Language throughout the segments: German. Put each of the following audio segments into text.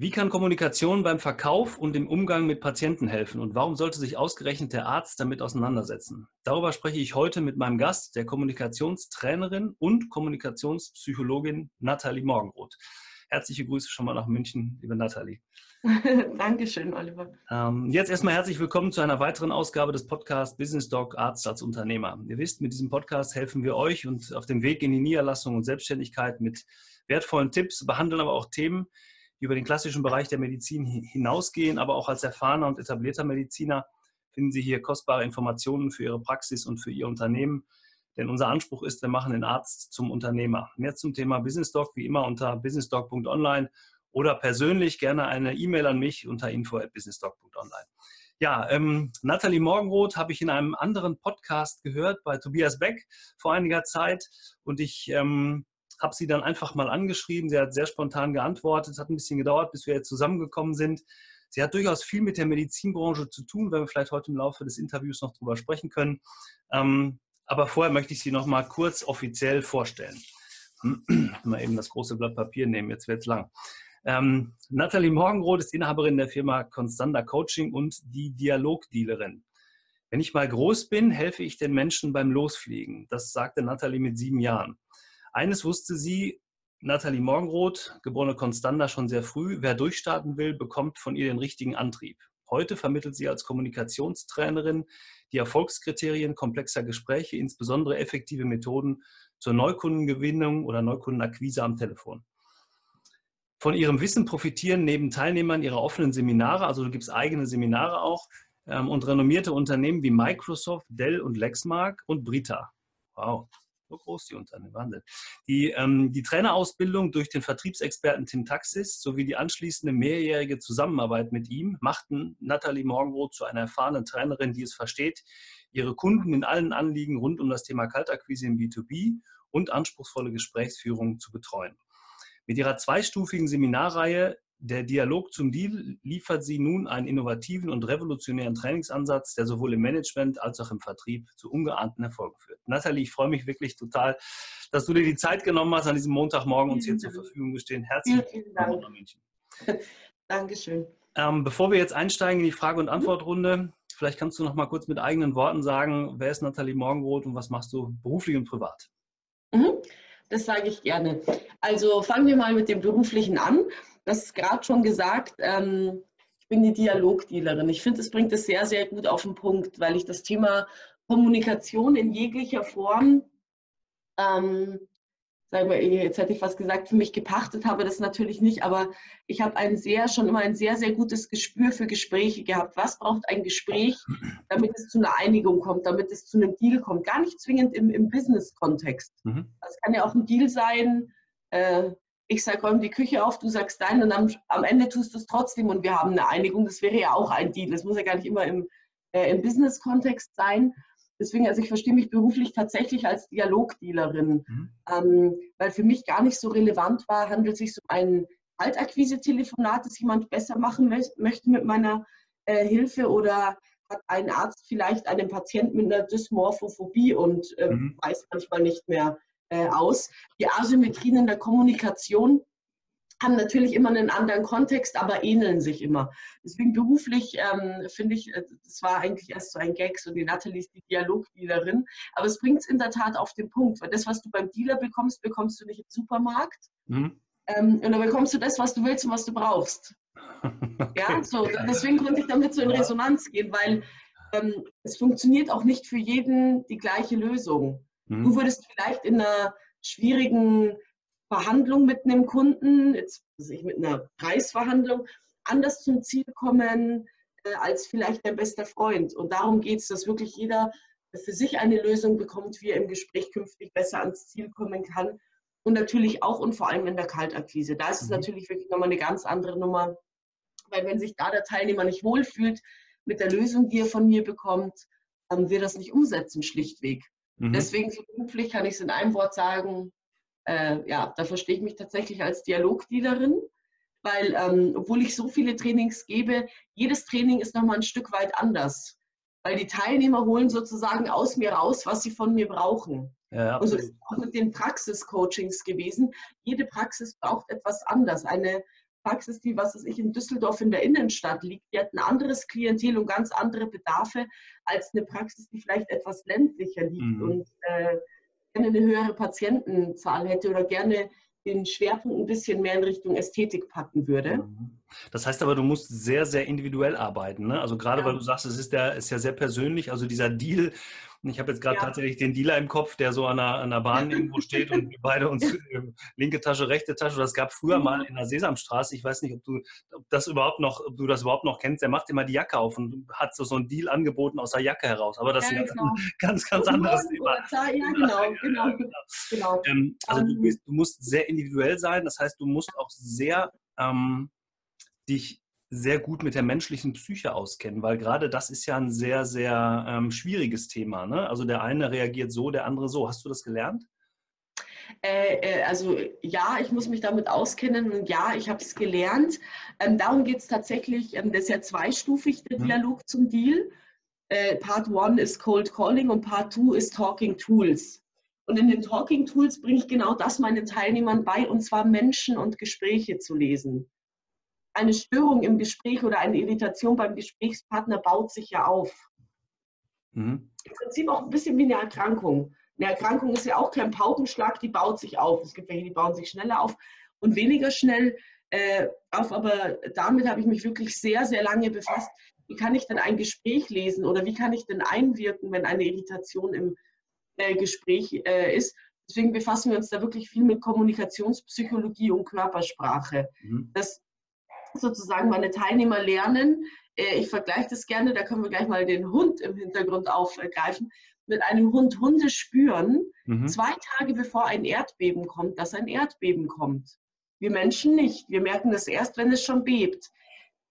Wie kann Kommunikation beim Verkauf und im Umgang mit Patienten helfen und warum sollte sich ausgerechnet der Arzt damit auseinandersetzen? Darüber spreche ich heute mit meinem Gast, der Kommunikationstrainerin und Kommunikationspsychologin Nathalie Morgenroth. Herzliche Grüße schon mal nach München, liebe Nathalie. Dankeschön, Oliver. Ähm, jetzt erstmal herzlich willkommen zu einer weiteren Ausgabe des Podcasts Business Doc Arzt als Unternehmer. Ihr wisst, mit diesem Podcast helfen wir euch und auf dem Weg in die Niederlassung und Selbstständigkeit mit wertvollen Tipps, behandeln aber auch Themen, die über den klassischen Bereich der Medizin hinausgehen, aber auch als erfahrener und etablierter Mediziner finden Sie hier kostbare Informationen für Ihre Praxis und für Ihr Unternehmen. Denn unser Anspruch ist, wir machen den Arzt zum Unternehmer. Mehr zum Thema Business Doc wie immer unter businessdoc.online oder persönlich gerne eine E-Mail an mich unter info@businessdoc.online. Ja, ähm, Nathalie Morgenroth habe ich in einem anderen Podcast gehört bei Tobias Beck vor einiger Zeit und ich ähm, habe sie dann einfach mal angeschrieben. Sie hat sehr spontan geantwortet. Es hat ein bisschen gedauert, bis wir jetzt zusammengekommen sind. Sie hat durchaus viel mit der Medizinbranche zu tun, wenn wir vielleicht heute im Laufe des Interviews noch drüber sprechen können. Ähm, aber vorher möchte ich Sie noch mal kurz offiziell vorstellen. mal eben das große Blatt Papier nehmen, jetzt wird es lang. Ähm, Nathalie Morgenroth ist Inhaberin der Firma Constanda Coaching und die Dialogdealerin. Wenn ich mal groß bin, helfe ich den Menschen beim Losfliegen. Das sagte Nathalie mit sieben Jahren. Eines wusste sie, Nathalie Morgenroth, geborene Konstanda, schon sehr früh. Wer durchstarten will, bekommt von ihr den richtigen Antrieb. Heute vermittelt sie als Kommunikationstrainerin die Erfolgskriterien komplexer Gespräche, insbesondere effektive Methoden zur Neukundengewinnung oder Neukundenakquise am Telefon. Von ihrem Wissen profitieren neben Teilnehmern ihrer offenen Seminare, also du gibst eigene Seminare auch, ähm, und renommierte Unternehmen wie Microsoft, Dell und Lexmark und Brita. Wow. So groß die Unternehmen, Wahnsinn. Die, ähm, die Trainerausbildung durch den Vertriebsexperten Tim Taxis sowie die anschließende mehrjährige Zusammenarbeit mit ihm machten Nathalie Morgenroth zu einer erfahrenen Trainerin, die es versteht, ihre Kunden in allen Anliegen rund um das Thema Kaltakquise im B2B und anspruchsvolle Gesprächsführung zu betreuen. Mit ihrer zweistufigen Seminarreihe der Dialog zum Deal liefert sie nun einen innovativen und revolutionären Trainingsansatz, der sowohl im Management als auch im Vertrieb zu ungeahnten Erfolgen führt. Nathalie, ich freue mich wirklich total, dass du dir die Zeit genommen hast, an diesem Montagmorgen uns hier zur Verfügung gestehen. Herzlichen Dank. München. Dankeschön. Ähm, bevor wir jetzt einsteigen in die Frage- und Antwortrunde, vielleicht kannst du noch mal kurz mit eigenen Worten sagen, wer ist Nathalie Morgenroth und was machst du beruflich und privat? Mhm. Das sage ich gerne. Also fangen wir mal mit dem Beruflichen an das ist gerade schon gesagt, ähm, ich bin die Dialogdealerin. Ich finde, es bringt es sehr, sehr gut auf den Punkt, weil ich das Thema Kommunikation in jeglicher Form, ähm, sagen wir, jetzt hätte ich fast gesagt, für mich gepachtet habe, das natürlich nicht, aber ich habe ein sehr, schon immer ein sehr, sehr gutes Gespür für Gespräche gehabt. Was braucht ein Gespräch, damit es zu einer Einigung kommt, damit es zu einem Deal kommt? Gar nicht zwingend im, im Business-Kontext. Mhm. Das kann ja auch ein Deal sein, äh, ich sage, räum die Küche auf, du sagst dein und am, am Ende tust du es trotzdem und wir haben eine Einigung. Das wäre ja auch ein Deal. Das muss ja gar nicht immer im, äh, im Business-Kontext sein. Deswegen, also ich verstehe mich beruflich tatsächlich als Dialogdealerin, mhm. ähm, weil für mich gar nicht so relevant war, handelt es sich um ein Kaltakquise-Telefonat, das jemand besser machen möchte mit meiner äh, Hilfe oder hat ein Arzt vielleicht einen Patienten mit einer Dysmorphophobie und äh, mhm. weiß manchmal nicht mehr, äh, aus. Die Asymmetrien in der Kommunikation haben natürlich immer einen anderen Kontext, aber ähneln sich immer. Deswegen beruflich ähm, finde ich, äh, das war eigentlich erst so ein Gag, so die Nathalie ist die Dialogdealerin, aber es bringt es in der Tat auf den Punkt, weil das, was du beim Dealer bekommst, bekommst du nicht im Supermarkt. Mhm. Ähm, und dann bekommst du das, was du willst und was du brauchst. Okay. Ja, so, deswegen konnte ich damit so in Resonanz gehen, weil ähm, es funktioniert auch nicht für jeden die gleiche Lösung. Mhm. Du würdest vielleicht in einer schwierigen Verhandlung mit einem Kunden, jetzt ich, mit einer Preisverhandlung, anders zum Ziel kommen äh, als vielleicht dein bester Freund. Und darum geht es, dass wirklich jeder für sich eine Lösung bekommt, wie er im Gespräch künftig besser ans Ziel kommen kann. Und natürlich auch und vor allem in der Kaltakquise. Da ist es mhm. natürlich wirklich nochmal eine ganz andere Nummer. Weil wenn sich da der Teilnehmer nicht wohlfühlt mit der Lösung, die er von mir bekommt, dann wird das nicht umsetzen, schlichtweg. Mhm. Deswegen so beruflich kann ich es in einem Wort sagen, äh, ja, da verstehe ich mich tatsächlich als Dialogdealerin, weil ähm, obwohl ich so viele Trainings gebe, jedes Training ist nochmal ein Stück weit anders. Weil die Teilnehmer holen sozusagen aus mir raus, was sie von mir brauchen. Ja, und so ist es auch mit den Praxiscoachings gewesen. Jede Praxis braucht etwas anders. Eine Praxis, die, was weiß ich, in Düsseldorf in der Innenstadt liegt, die hat ein anderes Klientel und ganz andere Bedarfe als eine Praxis, die vielleicht etwas ländlicher liegt mhm. und äh, gerne eine höhere Patientenzahl hätte oder gerne den Schwerpunkt ein bisschen mehr in Richtung Ästhetik packen würde. Mhm. Das heißt aber, du musst sehr, sehr individuell arbeiten. Ne? Also gerade ja. weil du sagst, es ist, der, ist ja sehr persönlich. Also dieser Deal ich habe jetzt gerade ja. tatsächlich den Dealer im Kopf, der so an der, an der Bahn irgendwo steht und wir beide uns äh, linke Tasche, rechte Tasche. Das gab früher mal in der Sesamstraße. Ich weiß nicht, ob du ob das überhaupt noch, ob du das überhaupt noch kennst. Der macht immer die Jacke auf und hat so, so einen Deal angeboten aus der Jacke heraus. Aber das ja, ist genau. ein ganz, ganz anderes Thema. Ja, genau, genau. genau. Ähm, also du, ähm. bist, du, musst sehr individuell sein. Das heißt, du musst auch sehr ähm, dich sehr gut mit der menschlichen Psyche auskennen, weil gerade das ist ja ein sehr, sehr ähm, schwieriges Thema. Ne? Also der eine reagiert so, der andere so. Hast du das gelernt? Äh, äh, also ja, ich muss mich damit auskennen und ja, ich habe es gelernt. Ähm, darum geht es tatsächlich, ähm, das ist ja zweistufig, der mhm. Dialog zum Deal. Äh, Part 1 ist Cold Calling und Part 2 ist Talking Tools. Und in den Talking Tools bringe ich genau das meinen Teilnehmern bei, und zwar Menschen und Gespräche zu lesen eine Störung im Gespräch oder eine Irritation beim Gesprächspartner baut sich ja auf. Mhm. Im Prinzip auch ein bisschen wie eine Erkrankung. Eine Erkrankung ist ja auch kein Paukenschlag, die baut sich auf. Es gibt welche, die bauen sich schneller auf und weniger schnell äh, auf. Aber damit habe ich mich wirklich sehr, sehr lange befasst. Wie kann ich denn ein Gespräch lesen oder wie kann ich denn einwirken, wenn eine Irritation im äh, Gespräch äh, ist? Deswegen befassen wir uns da wirklich viel mit Kommunikationspsychologie und Körpersprache. Mhm. Das sozusagen meine Teilnehmer lernen. Äh, ich vergleiche das gerne, da können wir gleich mal den Hund im Hintergrund aufgreifen. Mit einem Hund Hunde spüren, mhm. zwei Tage bevor ein Erdbeben kommt, dass ein Erdbeben kommt. Wir Menschen nicht. Wir merken das erst, wenn es schon bebt.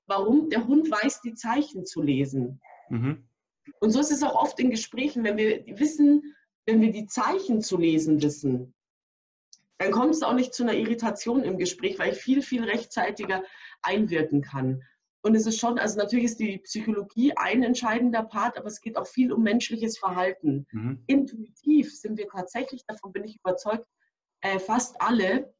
Warum? Der Hund weiß, die Zeichen zu lesen. Mhm. Und so ist es auch oft in Gesprächen, wenn wir wissen, wenn wir die Zeichen zu lesen wissen, dann kommt es auch nicht zu einer Irritation im Gespräch, weil ich viel, viel rechtzeitiger einwirken kann. Und es ist schon, also natürlich ist die Psychologie ein entscheidender Part, aber es geht auch viel um menschliches Verhalten. Mhm. Intuitiv sind wir tatsächlich, davon bin ich überzeugt, äh, fast alle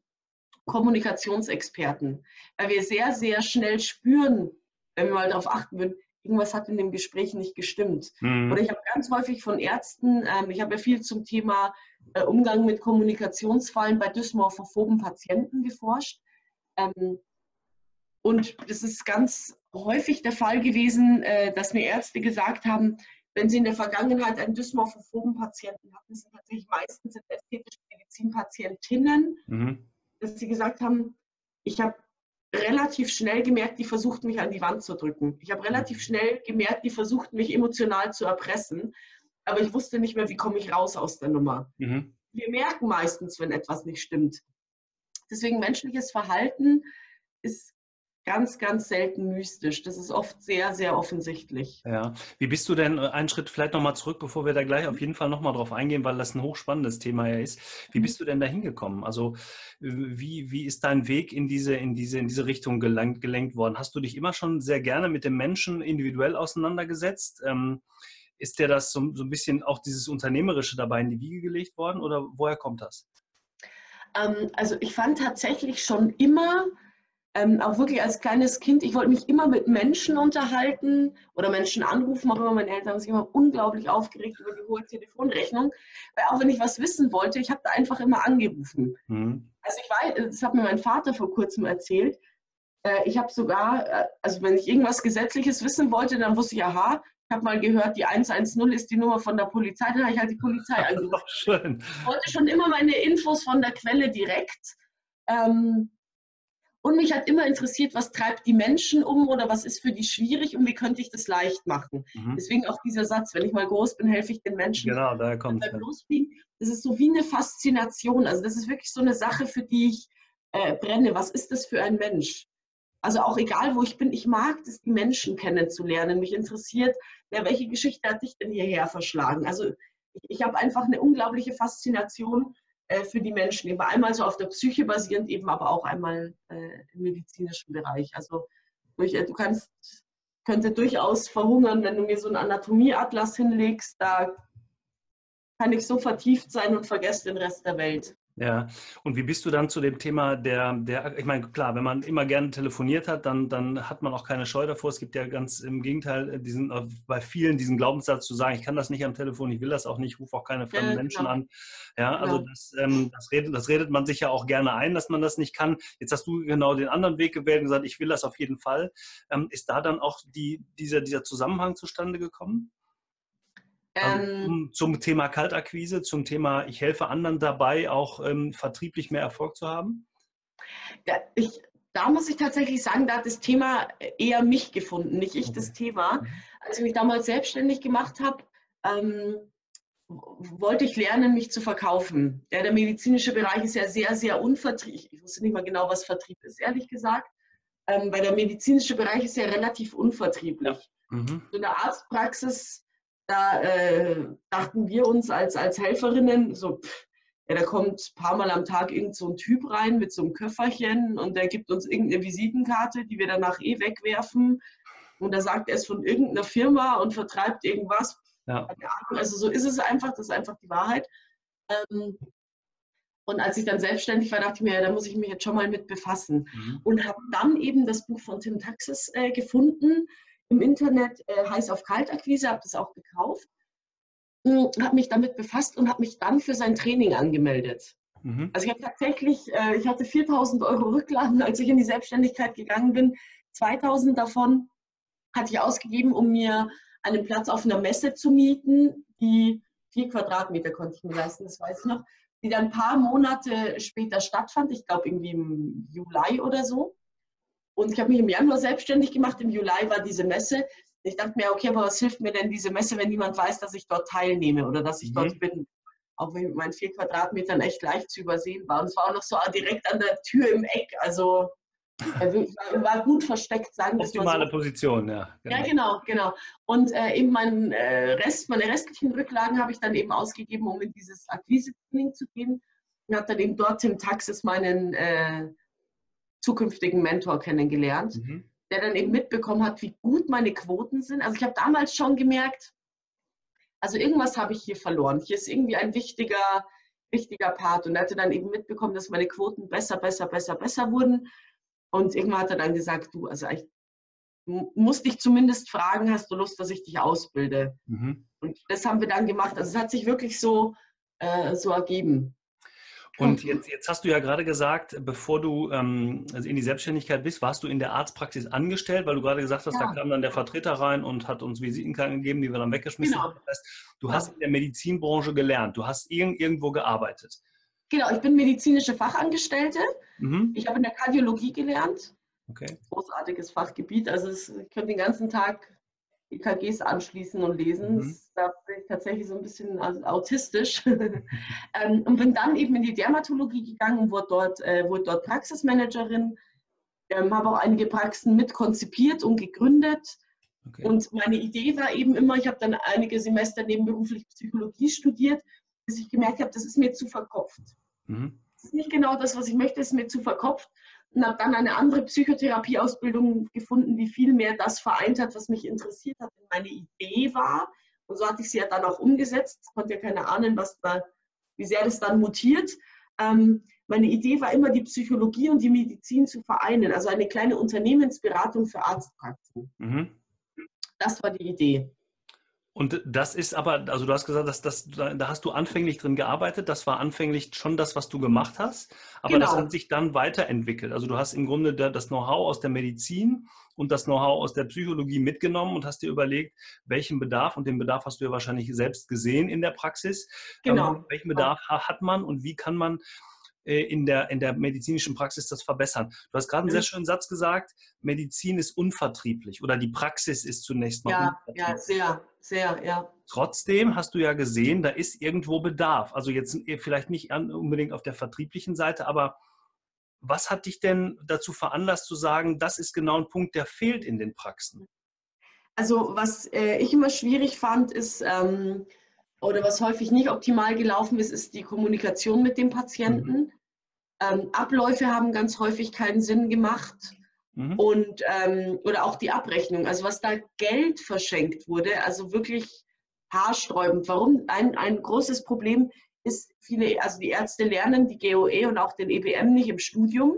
Kommunikationsexperten, weil wir sehr, sehr schnell spüren, wenn wir mal darauf achten würden, irgendwas hat in dem Gespräch nicht gestimmt. Mhm. Oder ich habe ganz häufig von Ärzten, ähm, ich habe ja viel zum Thema äh, Umgang mit Kommunikationsfallen bei dysmorphophoben Patienten geforscht. Ähm, und das ist ganz häufig der Fall gewesen, äh, dass mir Ärzte gesagt haben, wenn sie in der Vergangenheit einen dysmorphophoben Patienten hatten, sind tatsächlich meistens ästhetische Medizinpatientinnen, mhm. dass sie gesagt haben, ich habe relativ schnell gemerkt, die versuchten mich an die Wand zu drücken. Ich habe relativ schnell gemerkt, die versuchten mich emotional zu erpressen, aber ich wusste nicht mehr, wie komme ich raus aus der Nummer. Mhm. Wir merken meistens, wenn etwas nicht stimmt. Deswegen menschliches Verhalten ist ganz, ganz selten mystisch. Das ist oft sehr, sehr offensichtlich. Ja. Wie bist du denn, äh, einen Schritt vielleicht nochmal zurück, bevor wir da gleich auf jeden Fall nochmal drauf eingehen, weil das ein hochspannendes Thema ja ist. Wie mhm. bist du denn da hingekommen? Also wie, wie ist dein Weg in diese, in diese, in diese Richtung gelenkt, gelenkt worden? Hast du dich immer schon sehr gerne mit dem Menschen individuell auseinandergesetzt? Ähm, ist dir das so, so ein bisschen auch dieses Unternehmerische dabei in die Wiege gelegt worden oder woher kommt das? Ähm, also ich fand tatsächlich schon immer ähm, auch wirklich als kleines Kind, ich wollte mich immer mit Menschen unterhalten oder Menschen anrufen, auch immer meine Eltern haben sich immer unglaublich aufgeregt über die hohe Telefonrechnung, weil auch wenn ich was wissen wollte, ich habe da einfach immer angerufen. Mhm. Also ich weiß, das hat mir mein Vater vor kurzem erzählt, äh, ich habe sogar, äh, also wenn ich irgendwas Gesetzliches wissen wollte, dann wusste ich, aha, ich habe mal gehört, die 110 ist die Nummer von der Polizei, dann habe ich halt die Polizei angerufen. Schön. Ich wollte schon immer meine Infos von der Quelle direkt. Ähm, und mich hat immer interessiert, was treibt die Menschen um oder was ist für die schwierig und wie könnte ich das leicht machen. Mhm. Deswegen auch dieser Satz, wenn ich mal groß bin, helfe ich den Menschen. Genau, da kommt es. Das ist so wie eine Faszination. Also das ist wirklich so eine Sache, für die ich äh, brenne. Was ist das für ein Mensch? Also auch egal, wo ich bin, ich mag es, die Menschen kennenzulernen. Mich interessiert, ja, welche Geschichte hat dich denn hierher verschlagen? Also ich, ich habe einfach eine unglaubliche Faszination äh, für die Menschen. Eben einmal so auf der Psyche basierend, eben aber auch einmal äh, im medizinischen Bereich. Also durch, äh, du kannst, könnte durchaus verhungern, wenn du mir so einen Anatomieatlas hinlegst. Da kann ich so vertieft sein und vergesse den Rest der Welt. Ja, und wie bist du dann zu dem Thema der, der, ich meine, klar, wenn man immer gerne telefoniert hat, dann, dann hat man auch keine Scheu davor. Es gibt ja ganz im Gegenteil äh, diesen, äh, bei vielen diesen Glaubenssatz zu sagen, ich kann das nicht am Telefon, ich will das auch nicht, rufe auch keine fremden ja, Menschen genau. an. Ja, also genau. das, ähm, das, redet, das redet man sich ja auch gerne ein, dass man das nicht kann. Jetzt hast du genau den anderen Weg gewählt und gesagt, ich will das auf jeden Fall. Ähm, ist da dann auch die, dieser, dieser Zusammenhang zustande gekommen? Also ähm, zum Thema Kaltakquise, zum Thema, ich helfe anderen dabei, auch ähm, vertrieblich mehr Erfolg zu haben? Ja, ich, da muss ich tatsächlich sagen, da hat das Thema eher mich gefunden, nicht ich das Thema. Mhm. Als ich mich damals selbstständig gemacht habe, ähm, wollte ich lernen, mich zu verkaufen. Ja, der medizinische Bereich ist ja sehr, sehr unvertrieblich. Ich wusste nicht mal genau, was Vertrieb ist, ehrlich gesagt. Ähm, weil der medizinische Bereich ist ja relativ unvertrieblich. Mhm. In der Arztpraxis da äh, dachten wir uns als, als Helferinnen, so, pff, ja, da kommt ein paar Mal am Tag irgend so ein Typ rein mit so einem Köfferchen und der gibt uns irgendeine Visitenkarte, die wir danach eh wegwerfen. Und da sagt er es von irgendeiner Firma und vertreibt irgendwas. Ja. Also so ist es einfach, das ist einfach die Wahrheit. Ähm, und als ich dann selbstständig war, dachte ich mir, ja, da muss ich mich jetzt schon mal mit befassen. Mhm. Und habe dann eben das Buch von Tim Taxis äh, gefunden, im Internet äh, heiß auf Kaltakquise, habe das auch gekauft, hm, habe mich damit befasst und habe mich dann für sein Training angemeldet. Mhm. Also ich habe tatsächlich, äh, ich hatte 4000 Euro Rücklagen, als ich in die Selbstständigkeit gegangen bin. 2000 davon hatte ich ausgegeben, um mir einen Platz auf einer Messe zu mieten, die vier Quadratmeter konnte ich mir leisten, das weiß ich noch, die dann ein paar Monate später stattfand, ich glaube irgendwie im Juli oder so. Und ich habe mich im Januar selbstständig gemacht. Im Juli war diese Messe. Ich dachte mir, okay, aber was hilft mir denn diese Messe, wenn niemand weiß, dass ich dort teilnehme oder dass ich mhm. dort bin? Auch wenn mit meinen vier Quadratmetern echt leicht zu übersehen war. Und es war auch noch so direkt an der Tür im Eck. Also war gut versteckt, sagen wir mal. Optimale so. Position, ja. Genau. Ja, genau, genau. Und äh, eben meinen äh, Rest, meine restlichen Rücklagen habe ich dann eben ausgegeben, um in dieses Akquise-Training zu gehen. Und habe dann eben dort im Taxis meinen äh, zukünftigen Mentor kennengelernt, mhm. der dann eben mitbekommen hat, wie gut meine Quoten sind. Also ich habe damals schon gemerkt, also irgendwas habe ich hier verloren. Hier ist irgendwie ein wichtiger, wichtiger Part. Und er hatte dann eben mitbekommen, dass meine Quoten besser, besser, besser, besser wurden. Und irgendwann hat er dann gesagt, du, also ich muss dich zumindest fragen, hast du Lust, dass ich dich ausbilde? Mhm. Und das haben wir dann gemacht. Also es hat sich wirklich so, äh, so ergeben. Und jetzt, jetzt hast du ja gerade gesagt, bevor du ähm, also in die Selbstständigkeit bist, warst du in der Arztpraxis angestellt, weil du gerade gesagt hast, ja. da kam dann der Vertreter rein und hat uns Visitenkarten gegeben, die wir dann weggeschmissen genau. haben. Das heißt, du hast in der Medizinbranche gelernt, du hast irg irgendwo gearbeitet. Genau, ich bin medizinische Fachangestellte. Mhm. Ich habe in der Kardiologie gelernt. Okay. Großartiges Fachgebiet. Also es, ich könnte den ganzen Tag EKGs anschließen und lesen. Mhm. Da bin ich tatsächlich so ein bisschen autistisch. ähm, und bin dann eben in die Dermatologie gegangen und wurde dort, äh, wurde dort Praxismanagerin. Ähm, habe auch einige Praxen mit konzipiert und gegründet. Okay. Und meine Idee war eben immer, ich habe dann einige Semester nebenberuflich Psychologie studiert, bis ich gemerkt habe, das ist mir zu verkopft. Mhm. Das ist nicht genau das, was ich möchte, das ist mir zu verkopft und habe dann eine andere Psychotherapieausbildung gefunden, die viel mehr das vereint hat, was mich interessiert hat und meine Idee war. Und so hatte ich sie ja dann auch umgesetzt. Ich konnte ja keine ahnen, was da, wie sehr das dann mutiert. Ähm, meine Idee war immer, die Psychologie und die Medizin zu vereinen, also eine kleine Unternehmensberatung für Arztpraxen. Mhm. Das war die Idee. Und das ist aber, also du hast gesagt, dass das, da hast du anfänglich drin gearbeitet, das war anfänglich schon das, was du gemacht hast, aber genau. das hat sich dann weiterentwickelt. Also du hast im Grunde das Know-how aus der Medizin und das Know-how aus der Psychologie mitgenommen und hast dir überlegt, welchen Bedarf, und den Bedarf hast du ja wahrscheinlich selbst gesehen in der Praxis, genau. welchen Bedarf hat man und wie kann man in der, in der medizinischen Praxis das verbessern. Du hast gerade einen sehr mhm. schönen Satz gesagt, Medizin ist unvertrieblich oder die Praxis ist zunächst mal ja, unvertrieblich. Ja, sehr, sehr, ja. Trotzdem hast du ja gesehen, da ist irgendwo Bedarf. Also jetzt äh, vielleicht nicht unbedingt auf der vertrieblichen Seite, aber was hat dich denn dazu veranlasst zu sagen, das ist genau ein Punkt, der fehlt in den Praxen? Also was äh, ich immer schwierig fand, ist, ähm, oder was häufig nicht optimal gelaufen ist, ist die Kommunikation mit dem Patienten. Mhm. Ähm, Abläufe haben ganz häufig keinen Sinn gemacht. Mhm. Und, ähm, oder auch die Abrechnung, also was da Geld verschenkt wurde, also wirklich haarsträubend. Warum? Ein, ein großes Problem ist, viele, also die Ärzte lernen die GOE und auch den EBM nicht im Studium.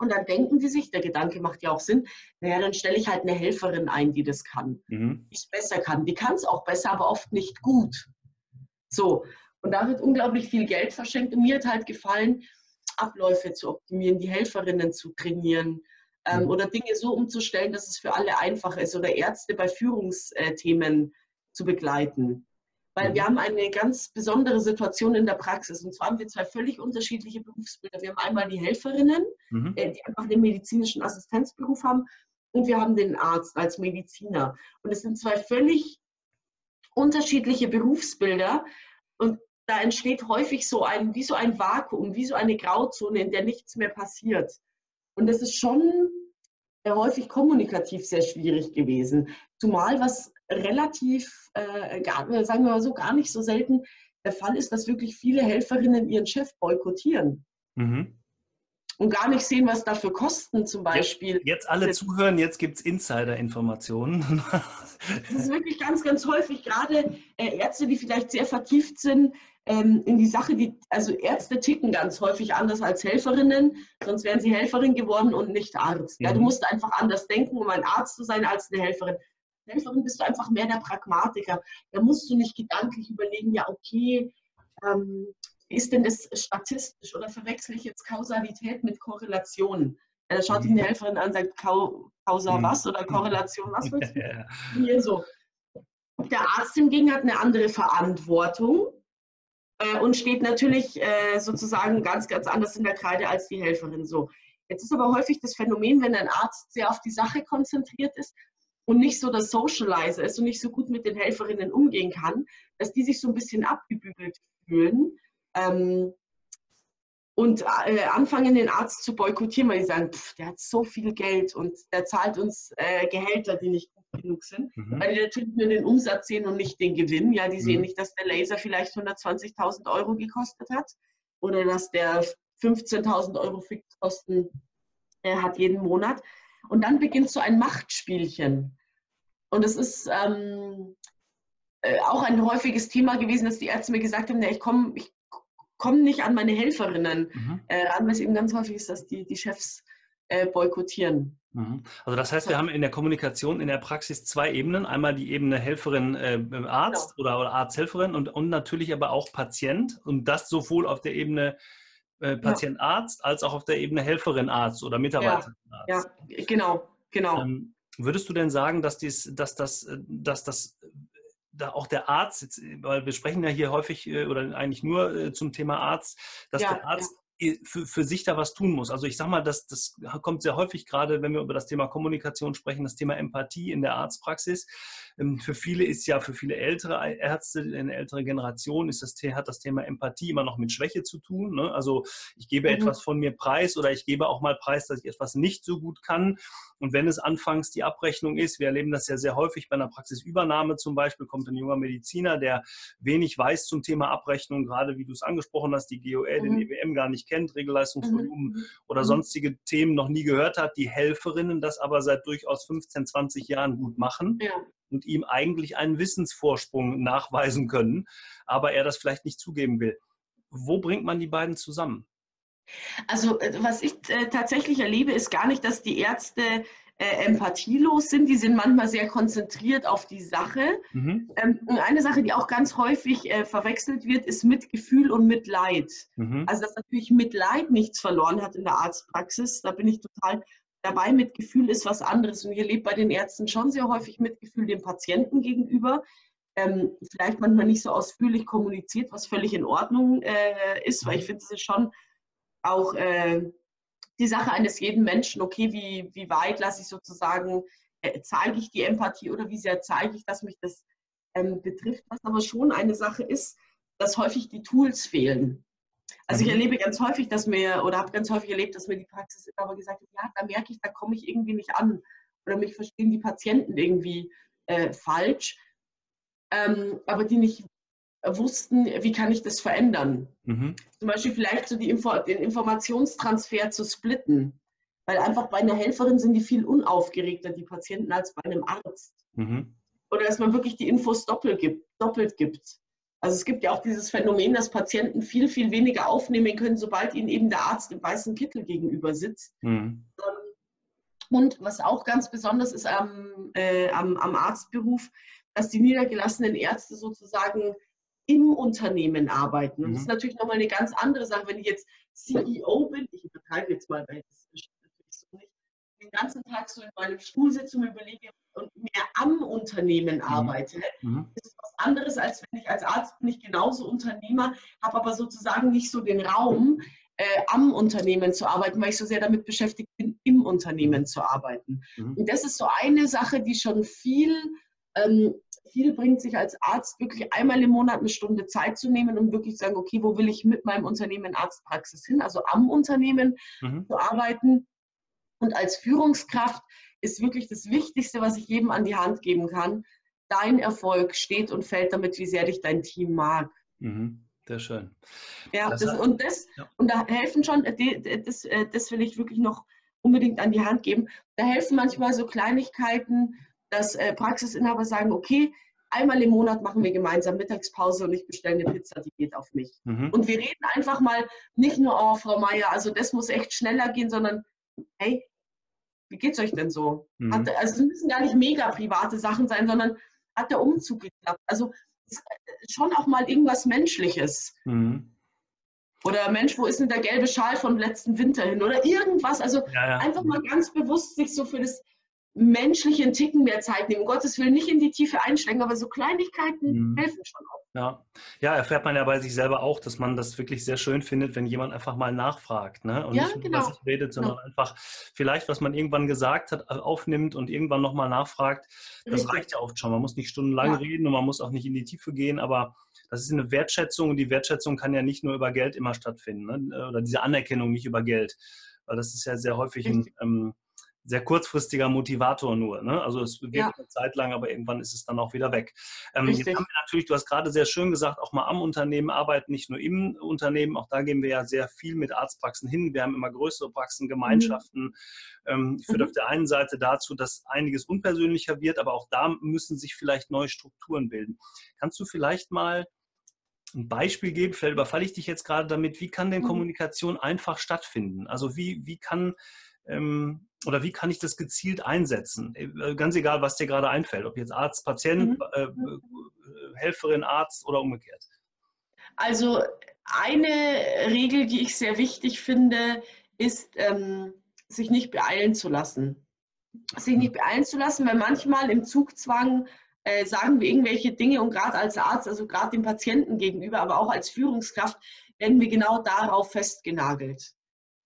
Und dann denken die sich, der Gedanke macht ja auch Sinn, naja, dann stelle ich halt eine Helferin ein, die das kann, mhm. die es besser kann. Die kann es auch besser, aber oft nicht gut. So, und da wird unglaublich viel Geld verschenkt. Und mir hat halt gefallen, Abläufe zu optimieren, die Helferinnen zu trainieren ähm, mhm. oder Dinge so umzustellen, dass es für alle einfach ist oder Ärzte bei Führungsthemen zu begleiten. Weil wir mhm. haben eine ganz besondere Situation in der Praxis. Und zwar haben wir zwei völlig unterschiedliche Berufsbilder. Wir haben einmal die Helferinnen, mhm. Äh, die einfach den medizinischen Assistenzberuf haben. Und wir haben den Arzt als Mediziner. Und es sind zwei völlig unterschiedliche Berufsbilder. Und da entsteht häufig so ein, wie so ein Vakuum, wie so eine Grauzone, in der nichts mehr passiert. Und das ist schon häufig kommunikativ sehr schwierig gewesen. Zumal was relativ, äh, gar, sagen wir mal so, gar nicht so selten der Fall ist, dass wirklich viele Helferinnen ihren Chef boykottieren. Mhm. Und gar nicht sehen, was da für Kosten zum Beispiel. Jetzt, jetzt alle zuhören, jetzt gibt es Insider-Informationen. das ist wirklich ganz, ganz häufig, gerade äh, Ärzte, die vielleicht sehr vertieft sind ähm, in die Sache, die, also Ärzte ticken ganz häufig anders als Helferinnen, sonst wären sie Helferin geworden und nicht Arzt. Mhm. Ja, du mhm. musst einfach anders denken, um ein Arzt zu sein als eine Helferin. Helferin bist du einfach mehr der Pragmatiker. Da musst du nicht gedanklich überlegen, ja, okay, ähm, ist denn das statistisch oder verwechsel ich jetzt Kausalität mit Korrelation? Ja, da schaut sich eine mhm. Helferin an und sagt, Kausa mhm. was oder Korrelation was willst du? Hier so. Der Arzt hingegen hat eine andere Verantwortung äh, und steht natürlich äh, sozusagen ganz, ganz anders in der Kreide als die Helferin. So. Jetzt ist aber häufig das Phänomen, wenn ein Arzt sehr auf die Sache konzentriert ist, und nicht so der Socializer ist und nicht so gut mit den Helferinnen umgehen kann, dass die sich so ein bisschen abgebügelt fühlen ähm, und äh, anfangen, den Arzt zu boykottieren, weil die sagen, pff, der hat so viel Geld und der zahlt uns äh, Gehälter, die nicht gut genug sind, mhm. weil die natürlich nur den Umsatz sehen und nicht den Gewinn. Ja, die mhm. sehen nicht, dass der Laser vielleicht 120.000 Euro gekostet hat oder dass der 15.000 Euro Fixkosten äh, hat jeden Monat. Und dann beginnt so ein Machtspielchen. Und es ist ähm, äh, auch ein häufiges Thema gewesen, dass die Ärzte mir gesagt haben, ja, ich komme ich komm nicht an meine Helferinnen mhm. äh, ran, weil es eben ganz häufig ist, dass die, die Chefs äh, boykottieren. Mhm. Also das heißt, wir haben in der Kommunikation in der Praxis zwei Ebenen. Einmal die Ebene Helferin äh, Arzt genau. oder, oder Arzthelferin und, und natürlich aber auch Patient. Und das sowohl auf der Ebene äh, Patient-Arzt als auch auf der Ebene Helferin-Arzt oder Mitarbeiter-Arzt. Ja, ja, genau, genau. Ähm, Würdest du denn sagen, dass, dies, dass das, dass das da auch der Arzt, jetzt, weil wir sprechen ja hier häufig äh, oder eigentlich nur äh, zum Thema Arzt, dass ja, der Arzt für, für sich da was tun muss. Also ich sage mal, das, das kommt sehr häufig gerade, wenn wir über das Thema Kommunikation sprechen, das Thema Empathie in der Arztpraxis. Ähm, für viele ist ja, für viele ältere Ärzte, eine ältere Generation, ist das, hat das Thema Empathie immer noch mit Schwäche zu tun. Ne? Also ich gebe mhm. etwas von mir preis oder ich gebe auch mal preis, dass ich etwas nicht so gut kann. Und wenn es anfangs die Abrechnung ist, wir erleben das ja sehr häufig bei einer Praxisübernahme zum Beispiel, kommt ein junger Mediziner, der wenig weiß zum Thema Abrechnung, gerade wie du es angesprochen hast, die GOL, mhm. den EWM gar nicht kennt, Regelleistungsvolumen mhm. oder mhm. sonstige Themen noch nie gehört hat, die Helferinnen das aber seit durchaus 15, 20 Jahren gut machen. Ja. Und ihm eigentlich einen Wissensvorsprung nachweisen können, aber er das vielleicht nicht zugeben will. Wo bringt man die beiden zusammen? Also äh, was ich äh, tatsächlich erlebe, ist gar nicht, dass die Ärzte äh, empathielos sind. Die sind manchmal sehr konzentriert auf die Sache. Mhm. Ähm, und eine Sache, die auch ganz häufig äh, verwechselt wird, ist Mitgefühl und Mitleid. Mhm. Also dass natürlich Mitleid nichts verloren hat in der Arztpraxis. Da bin ich total dabei. Mitgefühl ist was anderes. Und ich erlebe bei den Ärzten schon sehr häufig Mitgefühl dem Patienten gegenüber. Ähm, vielleicht manchmal nicht so ausführlich kommuniziert, was völlig in Ordnung äh, ist, weil ich finde, es ist schon auch äh, die Sache eines jeden Menschen, okay, wie, wie weit lasse ich sozusagen, äh, zeige ich die Empathie oder wie sehr zeige ich, dass mich das ähm, betrifft. Was aber schon eine Sache ist, dass häufig die Tools fehlen. Also ich erlebe ganz häufig, dass mir, oder habe ganz häufig erlebt, dass mir die Praxis immer aber gesagt hat, ja, da merke ich, da komme ich irgendwie nicht an. Oder mich verstehen die Patienten irgendwie äh, falsch. Ähm, aber die nicht wussten, wie kann ich das verändern. Mhm. Zum Beispiel vielleicht so Info den Informationstransfer zu splitten. Weil einfach bei einer Helferin sind die viel unaufgeregter, die Patienten, als bei einem Arzt. Mhm. Oder dass man wirklich die Infos doppelt gibt. Doppelt gibt. Also es gibt ja auch dieses Phänomen, dass Patienten viel, viel weniger aufnehmen können, sobald ihnen eben der Arzt im weißen Kittel gegenüber sitzt. Mhm. Und was auch ganz besonders ist am, äh, am, am Arztberuf, dass die niedergelassenen Ärzte sozusagen im Unternehmen arbeiten. Und mhm. das ist natürlich nochmal eine ganz andere Sache. Wenn ich jetzt CEO bin, ich übertreibe jetzt mal, weil das ist natürlich so nicht, den ganzen Tag so in meinem Stuhl sitze und überlege und mehr am Unternehmen mhm. arbeite, mhm. ist was anderes, als wenn ich als Arzt bin ich genauso Unternehmer, habe aber sozusagen nicht so den Raum, äh, am Unternehmen zu arbeiten, weil ich so sehr damit beschäftigt bin, im Unternehmen zu arbeiten. Mhm. Und das ist so eine Sache, die schon viel ähm, viel bringt, sich als Arzt wirklich einmal im Monat eine Stunde Zeit zu nehmen, um wirklich zu sagen, okay, wo will ich mit meinem Unternehmen Arztpraxis hin, also am Unternehmen mhm. zu arbeiten. Und als Führungskraft ist wirklich das Wichtigste, was ich jedem an die Hand geben kann. Dein Erfolg steht und fällt damit, wie sehr dich dein Team mag. Mhm. Sehr schön. Ja, das, und, das, ja. und da helfen schon, äh, das, äh, das will ich wirklich noch unbedingt an die Hand geben. Da helfen manchmal so Kleinigkeiten, dass äh, Praxisinhaber sagen, okay, einmal im Monat machen wir gemeinsam Mittagspause und ich bestelle eine Pizza, die geht auf mich. Mhm. Und wir reden einfach mal nicht nur, oh, Frau Meier, also das muss echt schneller gehen, sondern hey, wie geht's euch denn so? Mhm. Hat, also es müssen gar nicht mega private Sachen sein, sondern hat der Umzug geklappt? Also äh, schon auch mal irgendwas Menschliches. Mhm. Oder Mensch, wo ist denn der gelbe Schal vom letzten Winter hin? Oder irgendwas. Also ja, ja. einfach mal ganz bewusst sich so für das menschlichen Ticken mehr Zeit nehmen. Um Gottes Willen nicht in die Tiefe einsteigen, aber so Kleinigkeiten mhm. helfen schon auch. Ja. ja, erfährt man ja bei sich selber auch, dass man das wirklich sehr schön findet, wenn jemand einfach mal nachfragt. Ne? Und ja, nicht genau. über sich redet, sondern genau. einfach vielleicht, was man irgendwann gesagt hat, aufnimmt und irgendwann nochmal nachfragt. Das Richtig. reicht ja oft schon. Man muss nicht stundenlang ja. reden und man muss auch nicht in die Tiefe gehen, aber das ist eine Wertschätzung und die Wertschätzung kann ja nicht nur über Geld immer stattfinden ne? oder diese Anerkennung nicht über Geld. Weil das ist ja sehr häufig ein, ähm, sehr kurzfristiger Motivator nur. Ne? Also es geht ja. eine Zeit lang, aber irgendwann ist es dann auch wieder weg. Ähm, jetzt haben wir natürlich, du hast gerade sehr schön gesagt, auch mal am Unternehmen arbeiten, nicht nur im Unternehmen. Auch da gehen wir ja sehr viel mit Arztpraxen hin. Wir haben immer größere Praxen, Gemeinschaften. Mhm. Ähm, führt mhm. auf der einen Seite dazu, dass einiges unpersönlicher wird, aber auch da müssen sich vielleicht neue Strukturen bilden. Kannst du vielleicht mal ein Beispiel geben, vielleicht überfalle ich dich jetzt gerade damit, wie kann denn mhm. Kommunikation einfach stattfinden? Also wie, wie kann ähm, oder wie kann ich das gezielt einsetzen? Äh, ganz egal, was dir gerade einfällt, ob jetzt Arzt, Patient, mhm. äh, äh, Helferin, Arzt oder umgekehrt. Also eine Regel, die ich sehr wichtig finde, ist, ähm, sich nicht beeilen zu lassen. Sich nicht beeilen zu lassen, weil manchmal im Zugzwang äh, sagen wir irgendwelche Dinge und gerade als Arzt, also gerade dem Patienten gegenüber, aber auch als Führungskraft, werden wir genau darauf festgenagelt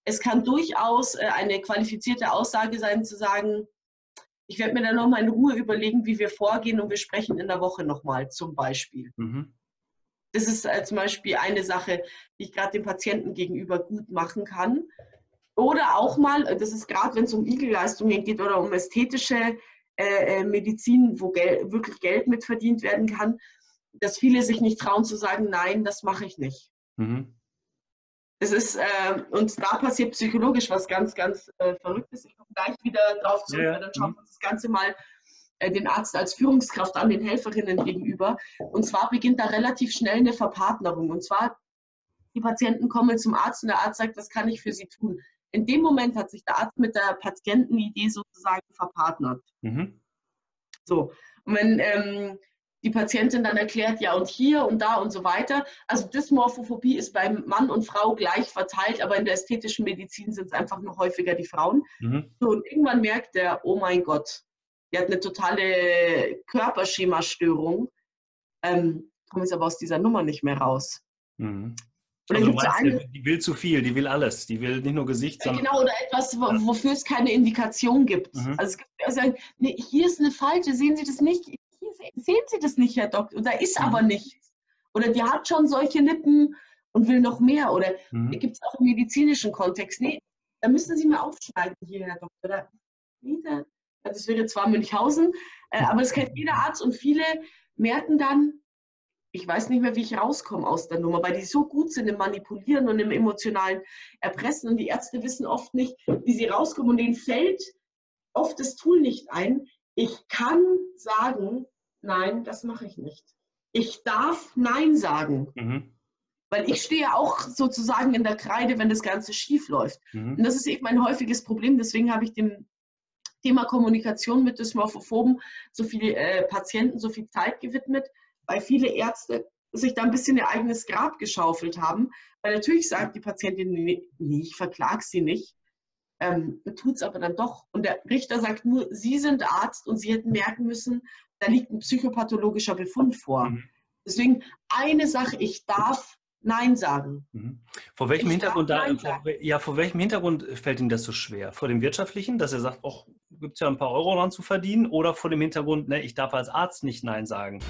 es kann durchaus äh, eine qualifizierte Aussage sein, zu sagen, ich werde mir dann nochmal in Ruhe überlegen, wie wir vorgehen und wir sprechen in der Woche nochmal zum Beispiel. Mhm. Das ist äh, zum Beispiel eine Sache, die ich gerade dem Patienten gegenüber gut machen kann. Oder auch mal, äh, das ist gerade, wenn es um Igelleistungen geht oder um ästhetische äh, Medizin, wo Gel wirklich Geld mit verdient werden kann, dass viele sich nicht trauen zu sagen, nein, das mache ich nicht. Mhm. Es ist, äh, und da passiert psychologisch was ganz, ganz äh, Verrücktes. Ich komme gleich wieder drauf zurück, ja. dann schauen wir uns das Ganze mal äh, den Arzt als Führungskraft an, den Helferinnen gegenüber. Und zwar beginnt da relativ schnell eine Verpartnerung. Und zwar, die Patienten kommen zum Arzt und der Arzt sagt, was kann ich für sie tun? In dem Moment hat sich der Arzt mit der Patientenidee sozusagen verpartnert. Mhm. So, und wenn ähm, die Patientin dann erklärt, ja und hier und da und so weiter. Also Dysmorphophobie ist beim Mann und Frau gleich verteilt, aber in der ästhetischen Medizin sind es einfach noch häufiger die Frauen. Mhm. So, und irgendwann merkt der, oh mein Gott, die hat eine totale Körperschemastörung, ähm, kommt jetzt aber aus dieser Nummer nicht mehr raus. Mhm. Also meinst, die will zu viel, die will alles. Die will nicht nur Gesicht, sondern. Genau, oder etwas, wofür es keine Indikation gibt. Mhm. Also es gibt also, nee, hier ist eine Falte, sehen Sie das nicht? Sehen Sie das nicht, Herr Doktor? Da ist mhm. aber nichts. Oder die hat schon solche Lippen und will noch mehr. Oder mhm. gibt es auch im medizinischen Kontext. Nee, da müssen Sie mal aufschneiden hier, Herr Doktor. Da, nee, da, das wäre zwar Münchhausen, äh, aber das kennt jeder Arzt und viele merken dann, ich weiß nicht mehr, wie ich rauskomme aus der Nummer, weil die so gut sind im Manipulieren und im emotionalen Erpressen und die Ärzte wissen oft nicht, wie sie rauskommen und denen fällt oft das Tool nicht ein. Ich kann sagen, nein, das mache ich nicht. ich darf Nein sagen. Mhm. Weil ich stehe auch sozusagen in der Kreide, wenn das Ganze schief läuft. Mhm. Und das ist eben ein häufiges Problem. Deswegen habe ich dem Thema Kommunikation mit Dysmorphophoben so viele äh, Patienten so viel Zeit gewidmet, weil viele Ärzte sich da ein bisschen ihr eigenes Grab geschaufelt haben. Weil natürlich sagt die Patientin, nee, ich verklag sie nicht. Ähm, tut es aber dann doch. Und der Richter sagt nur, Sie sind Arzt und Sie hätten merken müssen, da liegt ein psychopathologischer Befund vor. Mhm. Deswegen eine Sache, ich darf Nein sagen. Mhm. Vor welchem ich Hintergrund da, vor, ja, vor welchem Hintergrund fällt Ihnen das so schwer? Vor dem wirtschaftlichen, dass er sagt, gibt es ja ein paar Euro dran zu verdienen, oder vor dem Hintergrund, ne, ich darf als Arzt nicht Nein sagen?